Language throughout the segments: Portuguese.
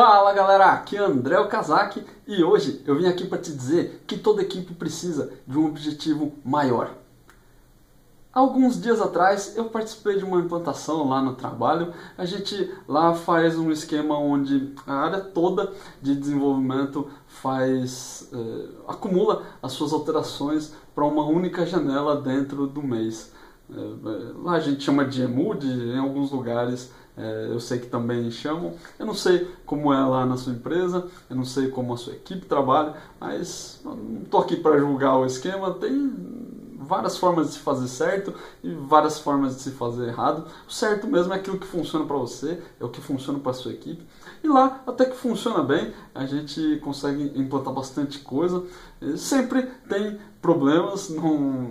Fala galera, aqui é André Okazaki e hoje eu vim aqui para te dizer que toda equipe precisa de um objetivo maior. Alguns dias atrás eu participei de uma implantação lá no trabalho. A gente lá faz um esquema onde a área toda de desenvolvimento faz eh, acumula as suas alterações para uma única janela dentro do mês. A gente chama de EMUD, em alguns lugares é, eu sei que também chamam. Eu não sei como é lá na sua empresa, eu não sei como a sua equipe trabalha, mas não estou aqui para julgar o esquema. Tem várias formas de se fazer certo e várias formas de se fazer errado. O certo mesmo é aquilo que funciona para você, é o que funciona para a sua equipe. E lá, até que funciona bem, a gente consegue implantar bastante coisa. Sempre tem problemas, não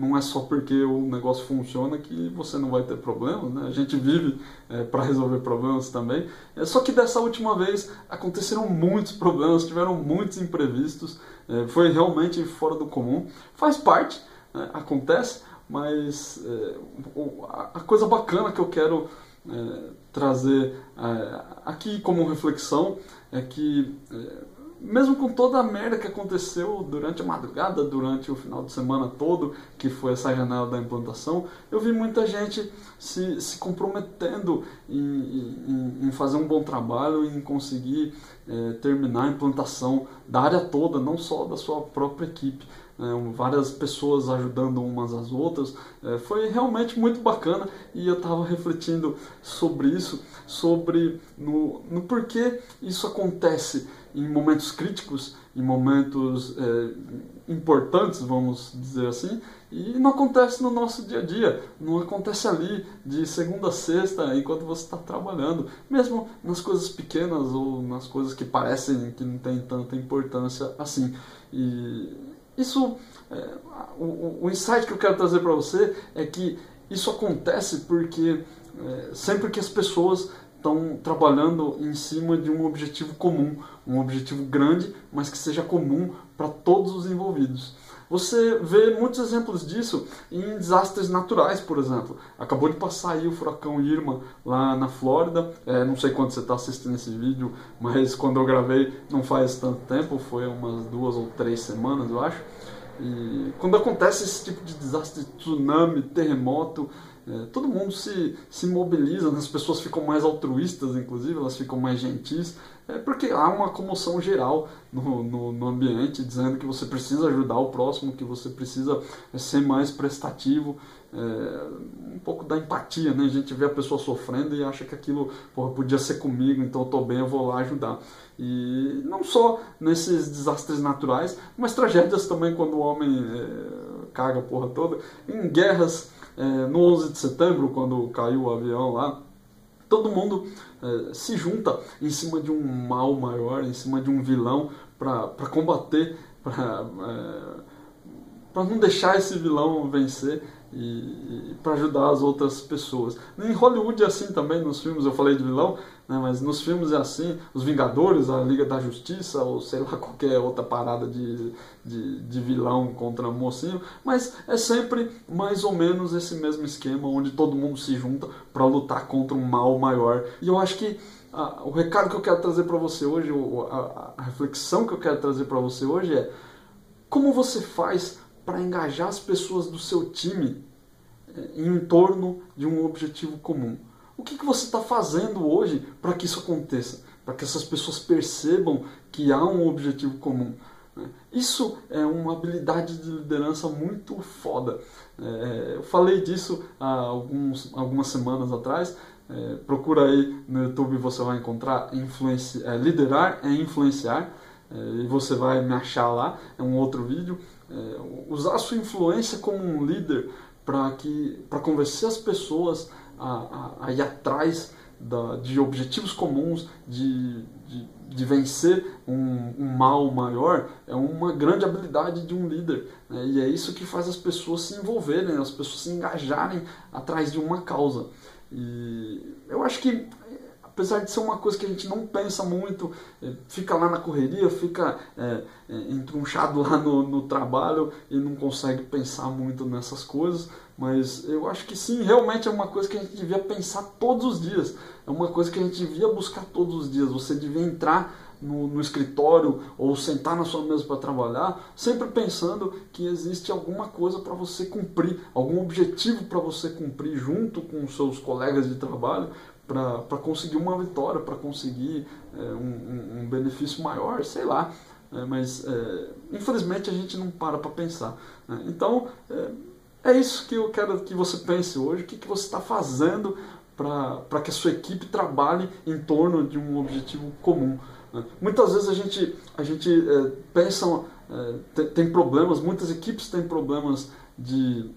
não é só porque o negócio funciona que você não vai ter problemas, né? A gente vive é, para resolver problemas também. É, só que dessa última vez aconteceram muitos problemas, tiveram muitos imprevistos, é, foi realmente fora do comum. Faz parte, né? acontece, mas é, a coisa bacana que eu quero é, trazer é, aqui como reflexão é que mesmo com toda a merda que aconteceu durante a madrugada, durante o final de semana todo, que foi essa janela da implantação, eu vi muita gente se, se comprometendo em, em, em fazer um bom trabalho, em conseguir é, terminar a implantação da área toda, não só da sua própria equipe. É, várias pessoas ajudando umas às outras, é, foi realmente muito bacana e eu estava refletindo sobre isso, sobre no, no porquê isso acontece em momentos críticos, em momentos é, importantes, vamos dizer assim, e não acontece no nosso dia a dia, não acontece ali de segunda a sexta enquanto você está trabalhando, mesmo nas coisas pequenas ou nas coisas que parecem que não tem tanta importância assim. E isso, é, o, o insight que eu quero trazer para você é que isso acontece porque é, sempre que as pessoas estão trabalhando em cima de um objetivo comum, um objetivo grande, mas que seja comum para todos os envolvidos. Você vê muitos exemplos disso em desastres naturais, por exemplo. Acabou de passar aí o furacão Irma lá na Flórida. É, não sei quando você está assistindo esse vídeo, mas quando eu gravei não faz tanto tempo, foi umas duas ou três semanas, eu acho. E quando acontece esse tipo de desastre, tsunami, terremoto, é, todo mundo se, se mobiliza, né? as pessoas ficam mais altruístas, inclusive, elas ficam mais gentis, é porque há uma comoção geral no, no, no, ambiente, dizendo que você precisa ajudar o próximo, que você precisa é, ser mais prestativo, é, um pouco da empatia, né? A gente vê a pessoa sofrendo e acha que aquilo porra, podia ser comigo, então eu tô bem, eu vou lá ajudar. E não só nesses desastres naturais, mas tragédias também quando o homem é, caga a porra toda, em guerras é, no 11 de setembro, quando caiu o avião lá, todo mundo é, se junta em cima de um mal maior, em cima de um vilão, para combater, para é, não deixar esse vilão vencer e, para ajudar as outras pessoas. Em Hollywood é assim também, nos filmes eu falei de vilão, né, mas nos filmes é assim, os Vingadores, a Liga da Justiça, ou sei lá, qualquer outra parada de, de, de vilão contra mocinho, mas é sempre mais ou menos esse mesmo esquema, onde todo mundo se junta para lutar contra um mal maior. E eu acho que ah, o recado que eu quero trazer para você hoje, a, a reflexão que eu quero trazer para você hoje é como você faz para engajar as pessoas do seu time eh, em torno de um objetivo comum. O que, que você está fazendo hoje para que isso aconteça? Para que essas pessoas percebam que há um objetivo comum. Né? Isso é uma habilidade de liderança muito foda. É, eu falei disso há alguns, algumas semanas atrás. É, procura aí no YouTube, você vai encontrar liderar é influenciar. E você vai me achar lá, é um outro vídeo. É, usar a sua influência como um líder para convencer as pessoas a, a, a ir atrás da, de objetivos comuns, de, de, de vencer um, um, mal maior, é uma grande habilidade de um líder. Né? E é isso que faz as pessoas se envolverem, as pessoas se engajarem atrás de uma causa. E eu acho que apesar de ser uma coisa que a gente não pensa muito, é, fica lá na correria, fica é, é, entrunchado lá no, no, trabalho e não consegue pensar muito nessas coisas, Mas eu acho que sim, realmente é uma coisa que a gente devia pensar todos os dias. É uma coisa que a gente devia buscar todos os dias. Você devia entrar no, no escritório ou sentar na sua mesa para trabalhar, sempre pensando que existe alguma coisa para você cumprir, algum objetivo para você cumprir junto com os seus colegas de trabalho para conseguir uma vitória, para conseguir é, um, um, benefício maior, sei lá. É, mas é, infelizmente a gente não para para pensar. Né? Então é, é, isso que eu quero que você pense hoje, o que, que você está fazendo para que a sua equipe trabalhe em torno de um objetivo comum. Né? Muitas vezes a gente, a gente é, pensa, é, tem, tem, problemas, muitas equipes têm problemas de,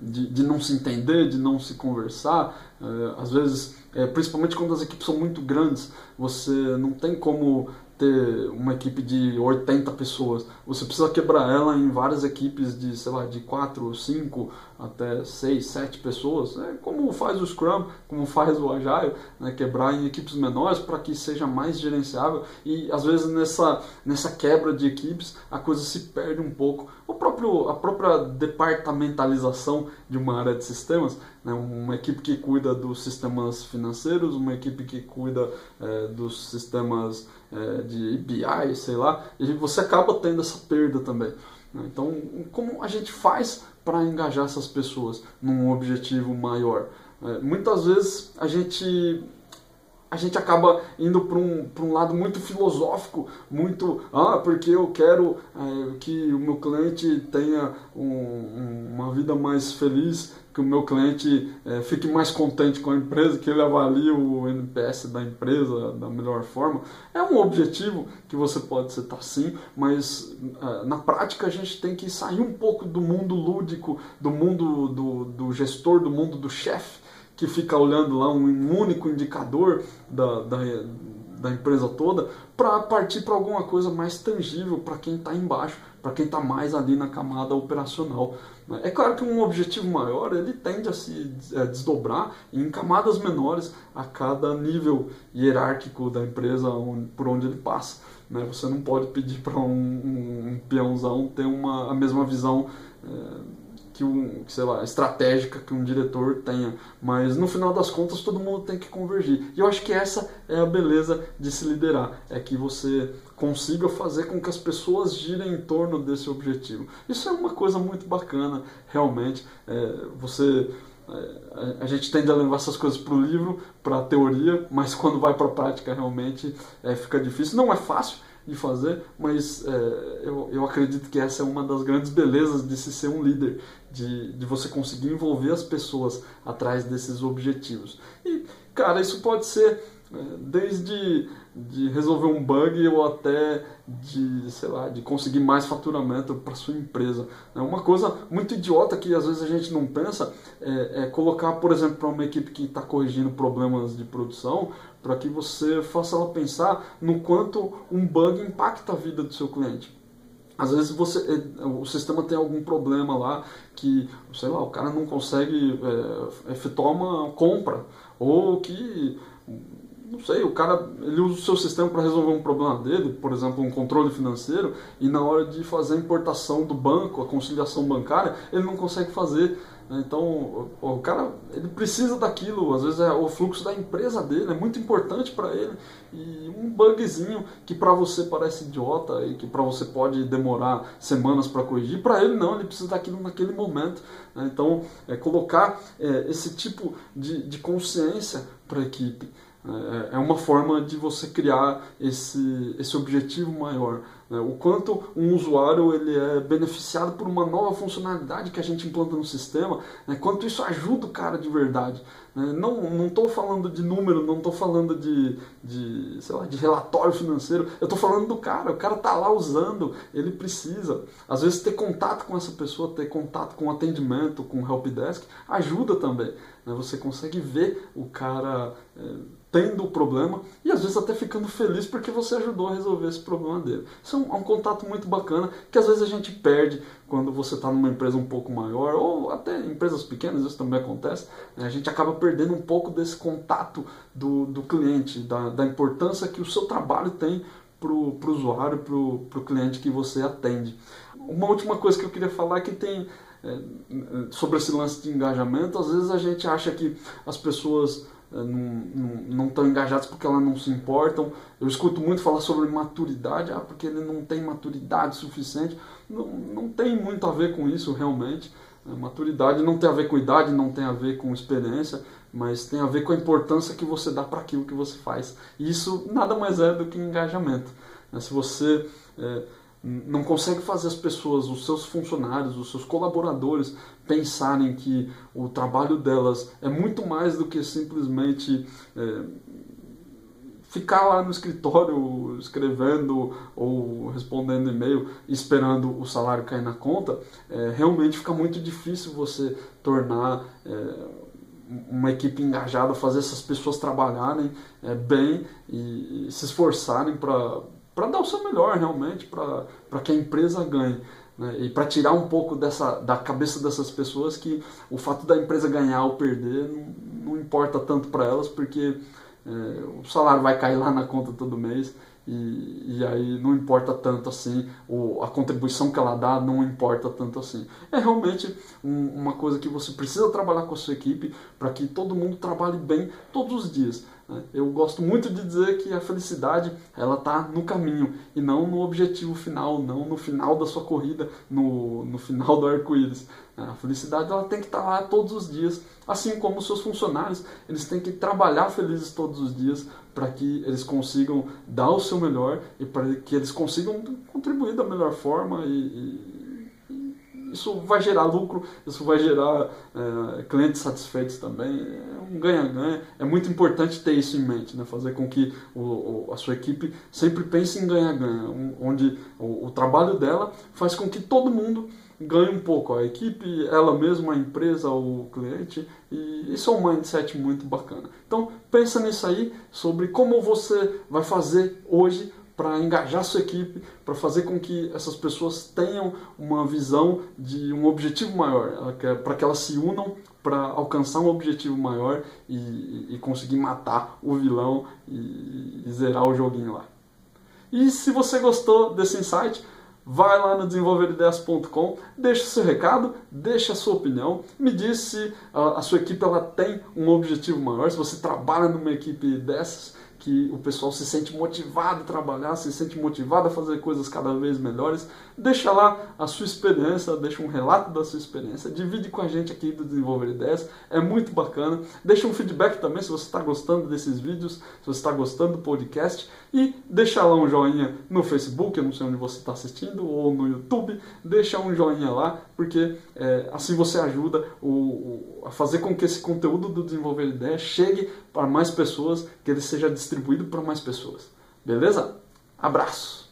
de, de, não se entender, de não se conversar. É, às vezes, é, principalmente quando as equipes são muito grandes, você não tem como ter uma equipe de 80 pessoas. Você precisa quebrar ela em várias equipes de, sei lá, de 4, 5 até 6, 7 pessoas. É como faz o Scrum, como faz o Agile, né? quebrar em equipes menores para que seja mais gerenciável. E às vezes nessa, nessa quebra de equipes a coisa se perde um pouco. O próprio, a própria departamentalização de uma área de sistemas, né? uma equipe que cuida dos sistemas financeiros, uma equipe que cuida é, dos sistemas é, de BI, sei lá, e você acaba tendo essa perda também. Né? Então, como a gente faz para engajar essas pessoas num objetivo maior? É, muitas vezes a gente a gente acaba indo para um, um lado muito filosófico, muito, ah, porque eu quero é, que o meu cliente tenha um, um, uma vida mais feliz, que o meu cliente é, fique mais contente com a empresa, que ele avalie o NPS da empresa da melhor forma. É um objetivo que você pode citar sim, mas é, na prática a gente tem que sair um pouco do mundo lúdico, do mundo do, do gestor, do mundo do chefe que fica olhando lá um único indicador da, da, da empresa toda, para partir para alguma coisa mais tangível para quem está embaixo, para quem está mais ali na camada operacional. É claro que um objetivo maior ele tende a se é, desdobrar em camadas menores a cada nível hierárquico da empresa por onde ele passa. Né? Você não pode pedir para um, um, um, peãozão ter uma, a mesma visão. Que um, sei lá, estratégica que um diretor tenha, mas no final das contas todo mundo tem que convergir. E eu acho que essa é a beleza de se liderar, é que você consiga fazer com que as pessoas girem em torno desse objetivo. Isso é uma coisa muito bacana, realmente. É, você é, a gente tende a levar essas coisas para o livro, para a teoria, mas quando vai para a prática realmente é, fica difícil. Não é fácil, de fazer, mas é, eu, eu acredito que essa é uma das grandes belezas de se ser um líder, de, de você conseguir envolver as pessoas atrás desses objetivos. E, cara, isso pode ser é, desde de resolver um bug ou até de, sei lá, de conseguir mais faturamento para sua empresa. É uma coisa muito idiota que às vezes a gente não pensa é, é colocar, por exemplo, para uma equipe que está corrigindo problemas de produção, para que você faça ela pensar no quanto um bug impacta a vida do seu cliente. Às vezes você, é, o sistema tem algum problema lá que, sei lá, o cara não consegue é, efetuar uma compra ou que não sei, o cara ele usa o seu sistema para resolver um problema dele, por exemplo, um controle financeiro, e na hora de fazer a importação do banco, a conciliação bancária, ele não consegue fazer. Né? Então, o, cara ele precisa daquilo, às vezes é o fluxo da empresa dele, é muito importante para ele. E um bugzinho que para você parece idiota e que para você pode demorar semanas para corrigir, para ele não, ele precisa daquilo naquele momento. Né? Então, é colocar é, esse tipo de, de consciência para a equipe. É, é uma forma de você criar esse, esse objetivo maior. Né? O quanto um usuário ele é beneficiado por uma nova funcionalidade que a gente implanta no sistema, né? quanto isso ajuda o cara de verdade. Né? Não estou falando de número, não estou falando de, de, sei lá, de relatório financeiro, eu estou falando do cara. O cara está lá usando, ele precisa. Às vezes ter contato com essa pessoa, ter contato com atendimento, com helpdesk, ajuda também. Né? Você consegue ver o cara... É, tendo o problema e às vezes até ficando feliz porque você ajudou a resolver esse problema dele. Isso é um, é um contato muito bacana que às vezes a gente perde quando você está numa empresa um pouco maior ou até empresas pequenas, isso também acontece. Né? A gente acaba perdendo um pouco desse contato do, do cliente, da, da importância que o seu trabalho tem para o usuário, para o cliente que você atende. Uma última coisa que eu queria falar é que tem é, sobre esse lance de engajamento, às vezes a gente acha que as pessoas não estão engajadas porque elas não se importam. Eu escuto muito falar sobre maturidade, ah, porque ele não tem maturidade suficiente. Não, não tem muito a ver com isso realmente. É, maturidade não tem a ver com idade, não tem a ver com experiência, mas tem a ver com a importância que você dá para aquilo que você faz. E isso nada mais é do que engajamento. Né? Se você é, não consegue fazer as pessoas, os seus funcionários, os seus colaboradores pensarem que o trabalho delas é muito mais do que simplesmente é, ficar lá no escritório escrevendo ou respondendo e-mail esperando o salário cair na conta, é, realmente fica muito difícil você tornar é, uma equipe engajada, fazer essas pessoas trabalharem é, bem e, e se esforçarem para para dar o seu melhor realmente, para que a empresa ganhe. Né? E para tirar um pouco dessa, da cabeça dessas pessoas que o fato da empresa ganhar ou perder não, não importa tanto para elas, porque é, o salário vai cair lá na conta todo mês e, e aí não importa tanto assim, o, a contribuição que ela dá não importa tanto assim. É realmente um, uma coisa que você precisa trabalhar com a sua equipe para que todo mundo trabalhe bem todos os dias. Eu gosto muito de dizer que a felicidade ela está no caminho e não no objetivo final, não no final da sua corrida, no, no final do arco-íris. Né? A felicidade ela tem que estar tá lá todos os dias, assim como os seus funcionários, eles têm que trabalhar felizes todos os dias para que eles consigam dar o seu melhor e para que eles consigam contribuir da melhor forma e, e isso vai gerar lucro, isso vai gerar é, clientes satisfeitos também. É um ganha-ganha. É muito importante ter isso em mente, né? fazer com que o, o, a sua equipe sempre pense em ganha-ganha, onde o, o, trabalho dela faz com que todo mundo ganhe um pouco. A equipe, ela mesma, a empresa, o cliente. E isso é um mindset muito bacana. Então pensa nisso aí, sobre como você vai fazer hoje para engajar sua equipe, para fazer com que essas pessoas tenham uma visão de um objetivo maior, para que elas se unam para alcançar um objetivo maior e, e, conseguir matar o vilão e, e zerar o joguinho lá. E se você gostou desse insight, vai lá no desenvolverideias.com, deixa seu recado, deixa a sua opinião, me diz se a, a sua equipe ela tem um objetivo maior, se você trabalha numa equipe dessas, que o pessoal se sente motivado a trabalhar, se sente motivado a fazer coisas cada vez melhores. Deixa lá a sua experiência, deixa um relato da sua experiência, divide com a gente aqui do Desenvolver Ideias, é muito bacana. Deixa um feedback também se você está gostando desses vídeos, se você está gostando do podcast e deixa lá um joinha no Facebook, eu não sei onde você está assistindo, ou no YouTube, deixa um joinha lá, porque é, assim você ajuda o, o, a fazer com que esse conteúdo do Desenvolver Ideias chegue para mais pessoas, que ele seja distribuído para mais pessoas. Beleza? Abraço!